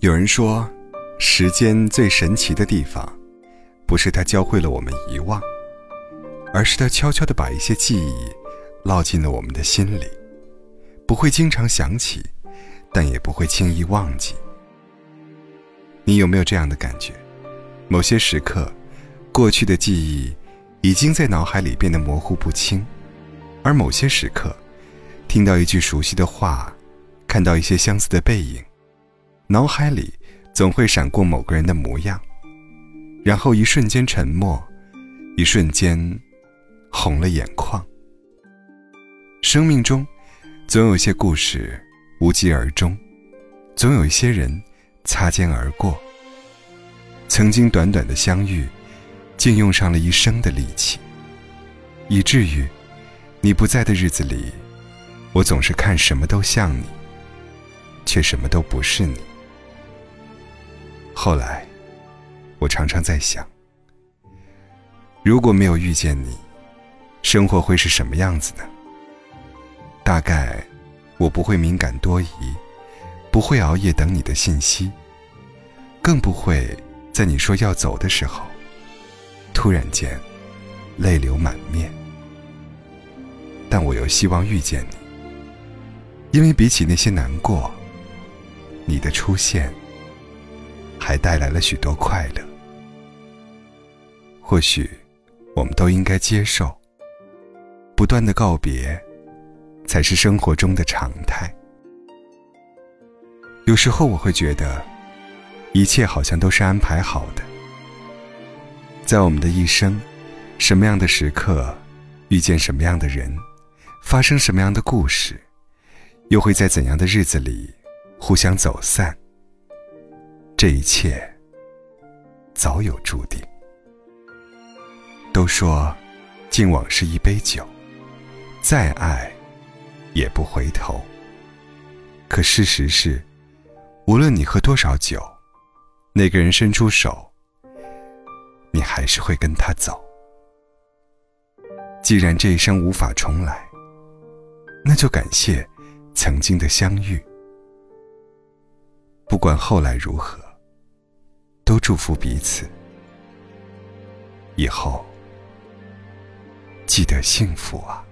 有人说，时间最神奇的地方，不是它教会了我们遗忘，而是它悄悄的把一些记忆烙进了我们的心里，不会经常想起，但也不会轻易忘记。你有没有这样的感觉？某些时刻，过去的记忆已经在脑海里变得模糊不清，而某些时刻，听到一句熟悉的话，看到一些相似的背影。脑海里总会闪过某个人的模样，然后一瞬间沉默，一瞬间红了眼眶。生命中总有些故事无疾而终，总有一些人擦肩而过。曾经短短的相遇，竟用上了一生的力气，以至于你不在的日子里，我总是看什么都像你，却什么都不是你。后来，我常常在想，如果没有遇见你，生活会是什么样子呢？大概，我不会敏感多疑，不会熬夜等你的信息，更不会在你说要走的时候，突然间泪流满面。但我又希望遇见你，因为比起那些难过，你的出现。还带来了许多快乐。或许，我们都应该接受，不断的告别，才是生活中的常态。有时候我会觉得，一切好像都是安排好的。在我们的一生，什么样的时刻，遇见什么样的人，发生什么样的故事，又会在怎样的日子里，互相走散。这一切早有注定。都说，敬往事一杯酒，再爱也不回头。可事实是，无论你喝多少酒，那个人伸出手，你还是会跟他走。既然这一生无法重来，那就感谢曾经的相遇。不管后来如何。都祝福彼此，以后记得幸福啊。